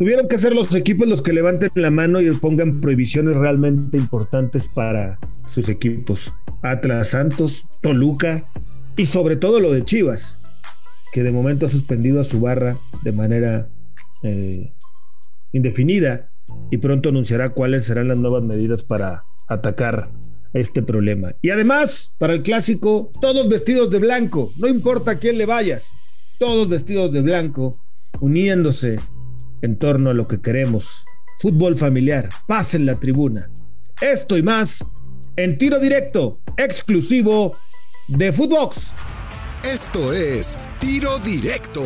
Tuvieron que ser los equipos los que levanten la mano y pongan prohibiciones realmente importantes para sus equipos. Atlas Santos, Toluca y sobre todo lo de Chivas, que de momento ha suspendido a su barra de manera eh, indefinida y pronto anunciará cuáles serán las nuevas medidas para atacar este problema. Y además, para el clásico, todos vestidos de blanco, no importa a quién le vayas, todos vestidos de blanco, uniéndose en torno a lo que queremos. Fútbol familiar, paz en la tribuna. Esto y más en tiro directo, exclusivo de Footbox. Esto es Tiro Directo,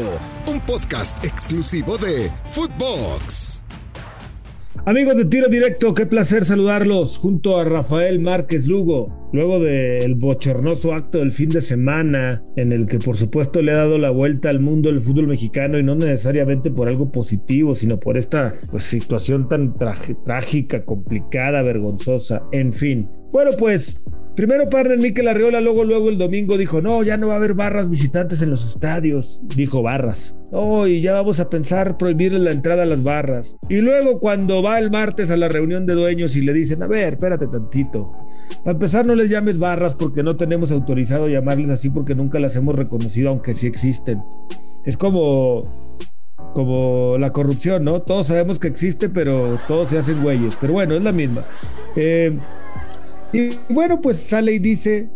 un podcast exclusivo de Footbox. Amigos de Tiro Directo, qué placer saludarlos junto a Rafael Márquez Lugo, luego del bochornoso acto del fin de semana, en el que por supuesto le ha dado la vuelta al mundo del fútbol mexicano y no necesariamente por algo positivo, sino por esta pues, situación tan trágica, complicada, vergonzosa, en fin. Bueno, pues Primero partner Miquel Arriola, luego, luego el domingo dijo, no, ya no va a haber barras visitantes en los estadios. Dijo barras. Oh, y ya vamos a pensar prohibirle la entrada a las barras. Y luego cuando va el martes a la reunión de dueños y le dicen, a ver, espérate tantito. Para empezar, no les llames barras porque no tenemos autorizado llamarles así porque nunca las hemos reconocido, aunque sí existen. Es como como la corrupción, ¿no? Todos sabemos que existe, pero todos se hacen güeyes. Pero bueno, es la misma. Eh, y bueno, pues sale y dice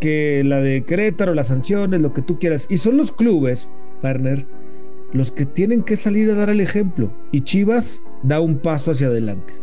que la de Querétaro, las sanciones, lo que tú quieras. Y son los clubes, partner, los que tienen que salir a dar el ejemplo. Y Chivas da un paso hacia adelante.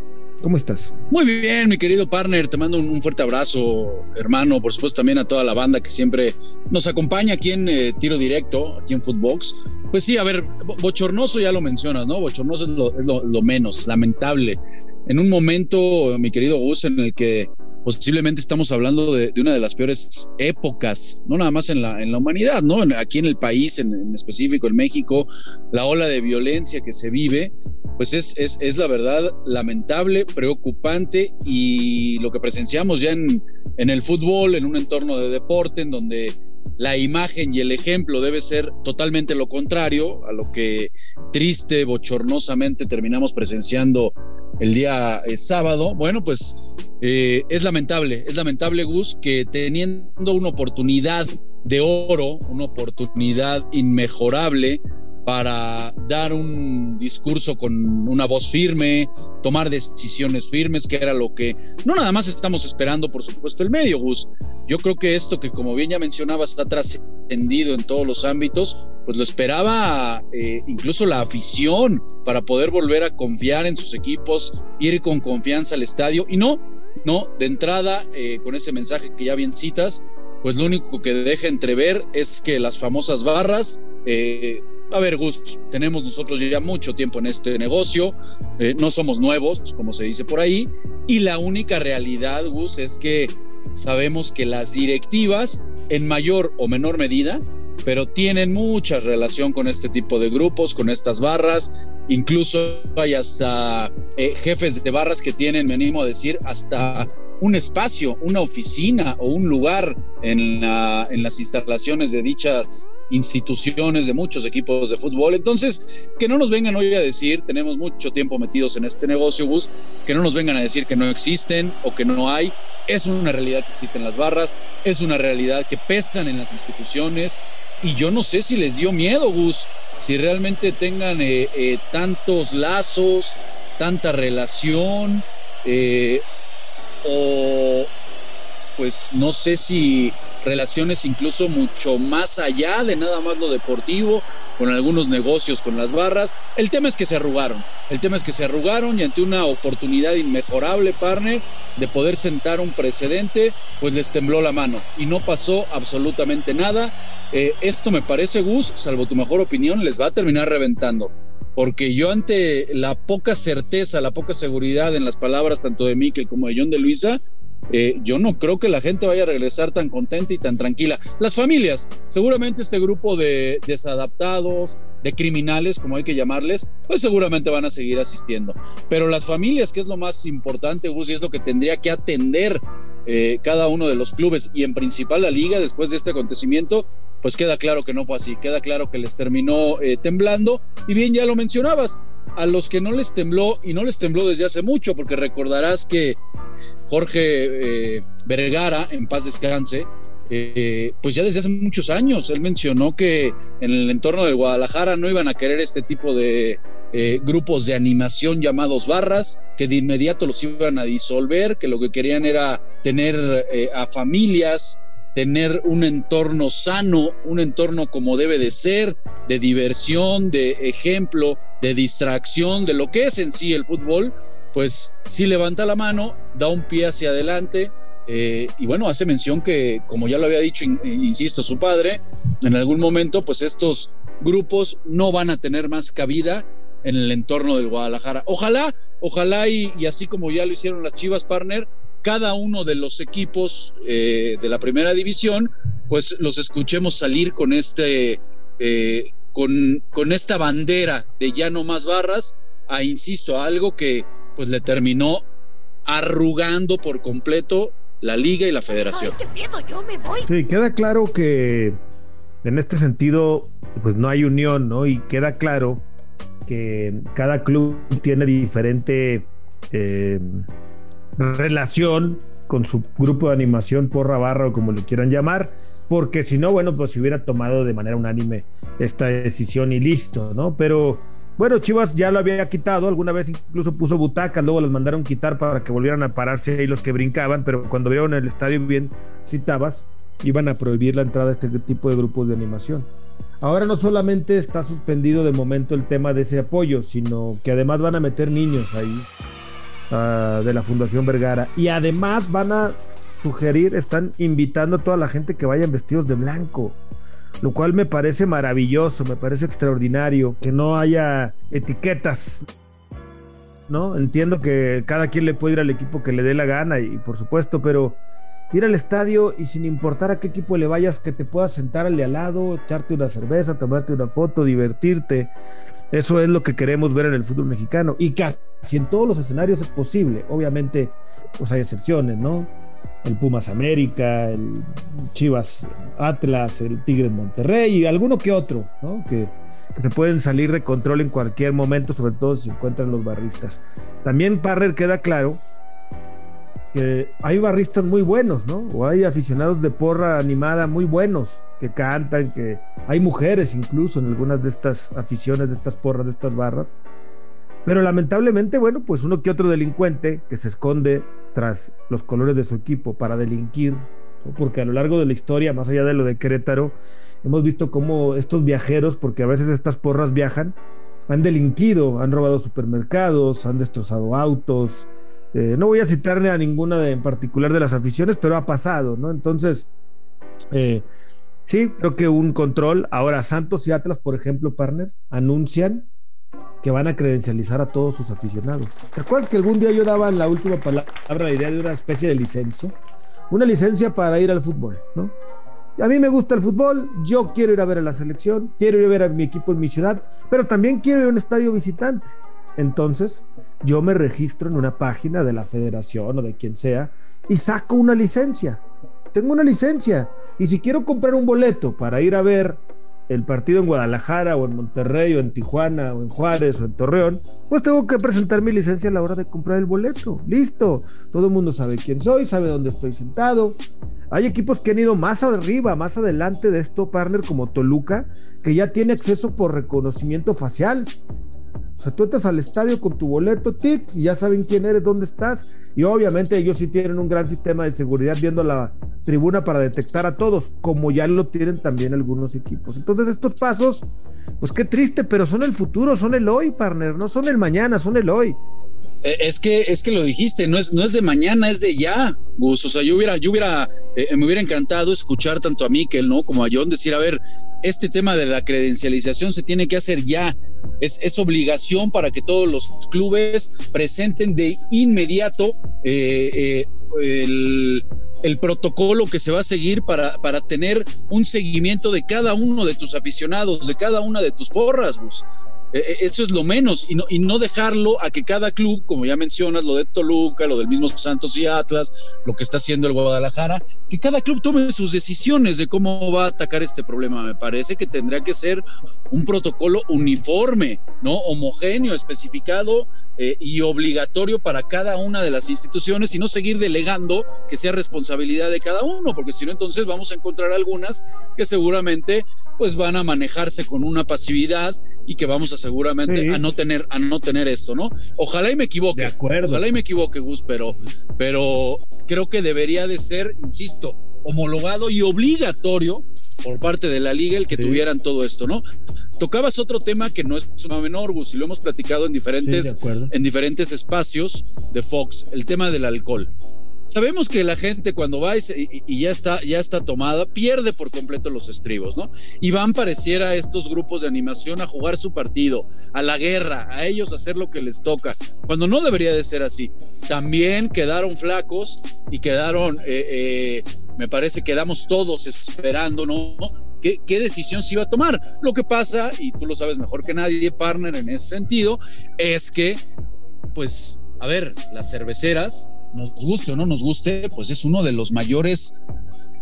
¿Cómo estás? Muy bien, mi querido partner. Te mando un, fuerte abrazo, hermano. Por supuesto, también a toda la banda que siempre nos acompaña aquí en eh, Tiro Directo, aquí en Footbox. Pues sí, a ver, bochornoso ya lo mencionas, ¿no? Bochornoso es lo, lo menos, lamentable. En un momento, mi querido Gus, en el que posiblemente estamos hablando de, una de las peores épocas, no nada más en la, humanidad, ¿no? Aquí en el país, en, específico en México, la ola de violencia que se vive, pues es, es, es, la verdad lamentable, preocupante y lo que presenciamos ya en el fútbol, en un entorno de deporte, en donde la imagen y el ejemplo debe ser totalmente lo contrario a lo que triste, bochornosamente terminamos presenciando el día eh, sábado. Bueno, pues eh, es lamentable, es lamentable, Gus, que teniendo una oportunidad de oro, una oportunidad inmejorable para dar un discurso con una voz firme, tomar decisiones firmes, que era lo que no nada más estamos esperando, por supuesto, el medio, Gus. Yo creo que esto que, como bien ya mencionaba, está trascendido en todos los ámbitos, pues lo esperaba eh, incluso la afición para poder volver a confiar en sus equipos, ir con confianza al estadio y no, no, de entrada, eh, con ese mensaje que ya bien citas, pues lo único que deja entrever es que las famosas barras eh, a ver, Gus, tenemos nosotros ya mucho tiempo en este negocio, eh, no somos nuevos, como se dice por ahí, y la única realidad, Gus, es que sabemos que las directivas, en mayor o menor medida, pero tienen mucha relación con este tipo de grupos, con estas barras. Incluso hay hasta eh, jefes de barras que tienen, me animo a decir, hasta un espacio, una oficina o un lugar en, en las instalaciones de dichas instituciones, de muchos equipos de fútbol. Entonces, que no nos vengan hoy a decir, tenemos mucho tiempo metidos en este negocio, bus, que no nos vengan a decir que no existen o que no hay. Es una realidad que existen las barras, es una realidad que pesan en las instituciones y yo no sé si les dio miedo, Gus, si realmente tengan eh, eh, tantos lazos, tanta relación, eh, o pues no sé si relaciones incluso mucho más allá de nada más lo deportivo, con algunos negocios con las barras. El tema es que se arrugaron, el tema es que se arrugaron y ante una oportunidad inmejorable, partner, de poder sentar un precedente, pues les tembló la mano y no pasó absolutamente nada. Eh, esto me parece, Gus, salvo tu mejor opinión, les va a terminar reventando. Porque yo ante la poca certeza, la poca seguridad en las palabras tanto de Mikel como de John de Luisa, eh, yo no creo que la gente vaya a regresar tan contenta y tan tranquila. Las familias, seguramente este grupo de desadaptados, de criminales, como hay que llamarles, pues seguramente van a seguir asistiendo. Pero las familias, que es lo más importante, Gus, y es lo que tendría que atender eh, cada uno de los clubes y en principal la liga después de este acontecimiento, pues queda claro que no fue así, queda claro que les terminó eh, temblando. Y bien, ya lo mencionabas, a los que no les tembló, y no les tembló desde hace mucho, porque recordarás que Jorge eh, Vergara, en paz descanse, eh, pues ya desde hace muchos años, él mencionó que en el entorno del Guadalajara no iban a querer este tipo de eh, grupos de animación llamados barras, que de inmediato los iban a disolver, que lo que querían era tener a familias tener un entorno sano, un entorno como debe de ser, de diversión, de ejemplo, de distracción, de lo que es en sí el fútbol, pues sí levanta la mano, da un pie hacia adelante. Eh, y bueno, hace mención que, como ya lo había dicho, insisto, su padre, en algún momento, pues estos grupos no van a tener más cabida en el entorno del Guadalajara. Ojalá, ojalá y así como ya lo hicieron las Chivas Partner, cada uno de los equipos eh, de la primera división, pues los escuchemos salir con este, eh, con, con, esta bandera de ya no más barras, a insisto, a algo que pues le terminó arrugando por completo la liga y la federación. Sí, queda claro que en este sentido, pues no hay unión, ¿no? Y queda claro que cada club tiene diferente eh, relación con su grupo de animación, porra barra o como le quieran llamar, porque si no, bueno, pues si hubiera tomado de manera unánime esta decisión y listo, ¿no? Pero bueno, Chivas ya lo había quitado, alguna vez incluso puso butacas, luego las mandaron quitar para que volvieran a pararse ahí los que brincaban, pero cuando vieron el estadio bien citabas, iban a prohibir la entrada de este tipo de grupos de animación. Ahora no solamente está suspendido de momento el tema de ese apoyo, sino que además van a meter niños ahí de la Fundación Vergara. Y además van a sugerir, están invitando a toda la gente que vayan vestidos de blanco. Lo cual me parece maravilloso, me parece extraordinario, que no haya etiquetas. ¿No? Entiendo que cada quien le puede ir al equipo que le dé la gana y por supuesto, pero ir al estadio y sin importar a qué equipo le vayas, que te puedas sentar al lado, echarte una cerveza, tomarte una foto, divertirte. Eso es lo que queremos ver en el fútbol mexicano. Y casi en todos los escenarios es posible. Obviamente, pues hay excepciones, ¿no? El Pumas América, el Chivas Atlas, el Tigres Monterrey y alguno que otro, ¿no? Que, se pueden salir de control en cualquier momento, sobre todo si se encuentran los barristas. También, Parrer, queda claro que hay barristas muy buenos, ¿no? O hay aficionados de porra animada muy buenos que cantan, que hay mujeres incluso en algunas de estas aficiones, de estas porras, de estas barras. Pero lamentablemente, bueno, pues uno que otro delincuente que se esconde tras los colores de su equipo para delinquir, porque a lo largo de la historia, más allá de lo de Querétaro, hemos visto cómo estos viajeros, porque a veces estas porras viajan, han delinquido, han robado supermercados, han destrozado autos. Eh, no voy a citarle a ninguna de, en particular de las aficiones, pero ha pasado, ¿no? Entonces, eh, Sí, creo que un control. Ahora, Santos y Atlas, por ejemplo, partner, anuncian que van a credencializar a todos sus aficionados. ¿Te acuerdas que algún día yo daba en la última palabra la idea de una especie de licencia? Una licencia para ir al fútbol, ¿no? A mí me gusta el fútbol, yo quiero ir a ver a la selección, quiero ir a ver a mi equipo en mi ciudad, pero también quiero ir a un estadio visitante. Entonces, yo me registro en una página de la federación o de quien sea y saco una licencia tengo una licencia. Y si quiero comprar un boleto para ir a ver el partido en Guadalajara o en Monterrey o en Tijuana o en Juárez o en Torreón, pues tengo que presentar mi licencia a la hora de comprar el boleto. Listo. Todo el mundo sabe quién soy, sabe dónde estoy sentado. Hay equipos que han ido más arriba, más adelante de esto, partner, como Toluca, que ya tiene acceso por reconocimiento facial. O sea, tú entras al estadio con tu boleto, tic, y ya saben quién eres, dónde estás. Y obviamente ellos sí tienen un gran sistema de seguridad viendo la tribuna para detectar a todos, como ya lo tienen también algunos equipos. Entonces, estos pasos, pues qué triste, pero son el futuro, son el hoy, partner, no son el mañana, son el hoy. Eh, es que, es que lo dijiste, no es, no es de mañana, es de ya, Gus. O sea, yo hubiera, yo hubiera, eh, me hubiera encantado escuchar tanto a Mikel, ¿no? Como a John decir, a ver, este tema de la credencialización se tiene que hacer ya. Es, es obligación para que todos los clubes presenten de inmediato eh, el, el, protocolo que se va a seguir para, para tener un seguimiento de cada uno de tus aficionados, de cada una de tus porras, Gus. Eh, eh, eso es lo menos y no, y no dejarlo a que cada club, como ya mencionas, lo de Toluca, lo del mismo Santos y Atlas, lo que está haciendo el Guadalajara, que cada club tome sus decisiones de cómo va a atacar este problema. Me parece que tendría que ser un protocolo uniforme, ¿no? Homogéneo, especificado eh, y obligatorio para cada una de las instituciones y no seguir delegando que sea responsabilidad de cada uno, porque si no, entonces vamos a encontrar algunas que seguramente pues van a manejarse con una pasividad y que vamos a seguramente a no tener a no tener esto, ¿no? Ojalá y me equivoque. De acuerdo. Ojalá y me equivoque, Gus, pero pero creo que debería de ser, insisto, homologado y obligatorio por parte de la liga el que tuvieran todo esto, ¿no? Tocabas otro tema que no es suma menor, Gus, y lo hemos platicado en diferentes, en diferentes espacios de Fox, el tema del alcohol. Sabemos que la gente cuando va y, ya, está, ya está tomada, pierde por completo los estribos, ¿no? Y van pareciera a estos grupos de animación a jugar su partido, a la guerra, a ellos hacer lo que les toca, cuando no debería de ser así. También quedaron flacos y quedaron, eh, eh, me parece, quedamos todos esperando, ¿no? ¿Qué, ¿Qué, decisión se iba a tomar? Lo que pasa, y tú lo sabes mejor que nadie, partner, en ese sentido, es que, pues, a ver, las cerveceras nos guste o no nos guste, pues es uno de los mayores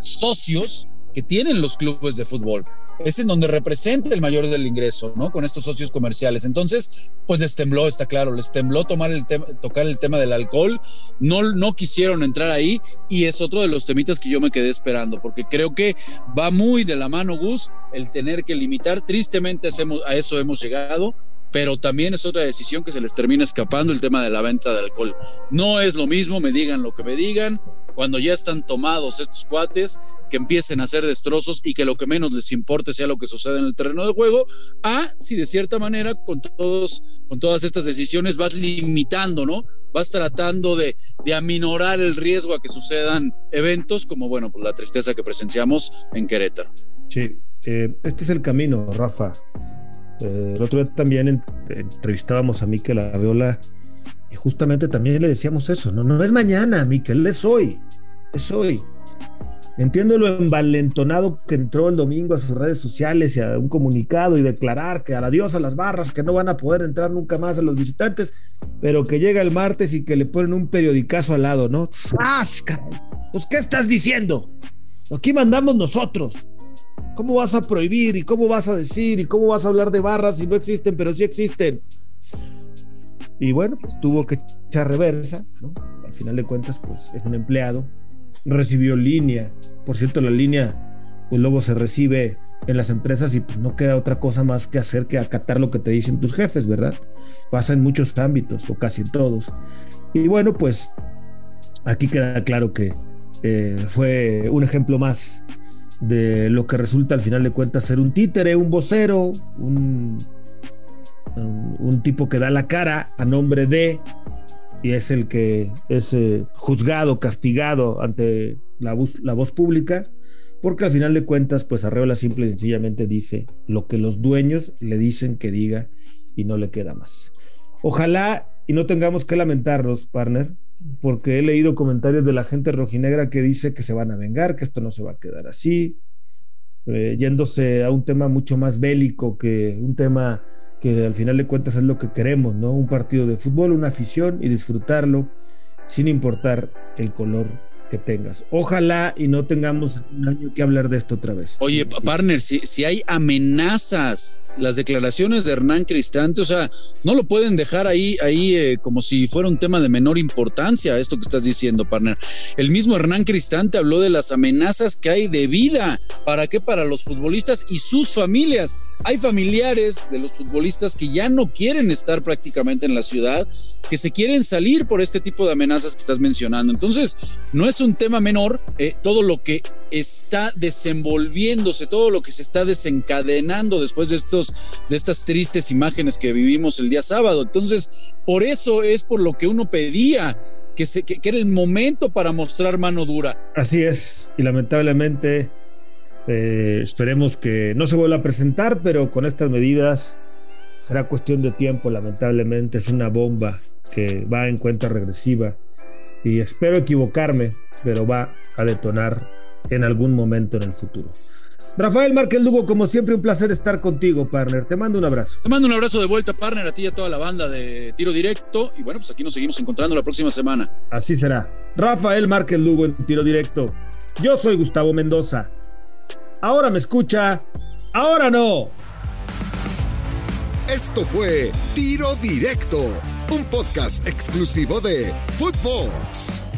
socios que tienen los clubes de fútbol. Es en donde representa el mayor del ingreso, ¿no? Con estos socios comerciales. Entonces, pues les tembló, está claro, les tembló tomar el tocar el tema del alcohol. No, no quisieron entrar ahí y es otro de los temitas que yo me quedé esperando, porque creo que va muy de la mano, Gus, el tener que limitar. Tristemente a eso hemos llegado pero también es otra decisión que se les termina escapando el tema de la venta de alcohol. No es lo mismo, me digan lo que me digan, cuando ya están tomados estos cuates, que empiecen a hacer destrozos y que lo que menos les importe sea lo que sucede en el terreno de juego, a si de cierta manera con todos, con todas estas decisiones vas limitando, ¿no? Vas tratando de, de aminorar el riesgo a que sucedan eventos como, bueno, pues la tristeza que presenciamos en Querétaro. Sí, eh, este es el camino, Rafa. Eh, el otro día también entrevistábamos a Miquel Arreola y justamente también le decíamos eso, no, no es mañana, Miquel, es hoy, es hoy. Entiendo lo envalentonado que entró el domingo a sus redes sociales y a un comunicado y declarar que a la diosa las barras, que no van a poder entrar nunca más a los visitantes, pero que llega el martes y que le ponen un periodicazo al lado, ¿no? ¡Sas, Pues, ¿qué estás diciendo? Aquí mandamos nosotros. ¿Cómo vas a prohibir y cómo vas a decir y cómo vas a hablar de barras si no existen, pero sí existen? Y bueno, pues tuvo que echar reversa, ¿no? Al final de cuentas, pues es un empleado, recibió línea. Por cierto, la línea, pues luego se recibe en las empresas y pues no queda otra cosa más que hacer que acatar lo que te dicen tus jefes, ¿verdad? Pasa en muchos ámbitos o casi en todos. Y bueno, pues aquí queda claro que eh, fue un ejemplo más de lo que resulta al final de cuentas ser un títere, un vocero, un, un, tipo que da la cara a nombre de y es el que es eh, juzgado, castigado ante la voz, la voz pública, porque al final de cuentas, pues Arreola simple y sencillamente dice lo que los dueños le dicen que diga y no le queda más. Ojalá y no tengamos que lamentarnos, partner, porque he leído comentarios de la gente rojinegra que dice que se van a vengar, que esto no se va a quedar así, eh, yéndose a un tema mucho más bélico que un tema que al final de cuentas es lo que queremos, ¿no? Un partido de fútbol, una afición y disfrutarlo sin importar el color que tengas. Ojalá y no tengamos un año que hablar de esto otra vez. Oye, partner, si, si hay amenazas, las declaraciones de Hernán Cristante, o sea, no lo pueden dejar ahí, ahí eh, como si fuera un tema de menor importancia, esto que estás diciendo, partner. El mismo Hernán Cristante habló de las amenazas que hay de vida. ¿Para qué? Para los futbolistas y sus familias. Hay familiares de los futbolistas que ya no quieren estar prácticamente en la ciudad, que se quieren salir por este tipo de amenazas que estás mencionando. Entonces, no es un tema menor eh, todo lo que está desenvolviéndose, todo lo que se está desencadenando después de, estos, de estas tristes imágenes que vivimos el día sábado. Entonces, por eso es por lo que uno pedía que, se, que, era el momento para mostrar mano dura. Así es, y lamentablemente eh, esperemos que no se vuelva a presentar, pero con estas medidas será cuestión de tiempo, lamentablemente es una bomba que va en cuenta regresiva y espero equivocarme, pero va a detonar en algún momento en el futuro. Rafael Márquez Lugo, como siempre, un placer estar contigo, partner. Te mando un abrazo. Te mando un abrazo de vuelta, partner, a ti y a toda la banda de Tiro Directo. Y bueno, pues aquí nos seguimos encontrando la próxima semana. Así será. Rafael Márquez Lugo en Tiro Directo. Yo soy Gustavo Mendoza. Ahora me escucha, ahora no. Esto fue Tiro Directo, un podcast exclusivo de Footbox.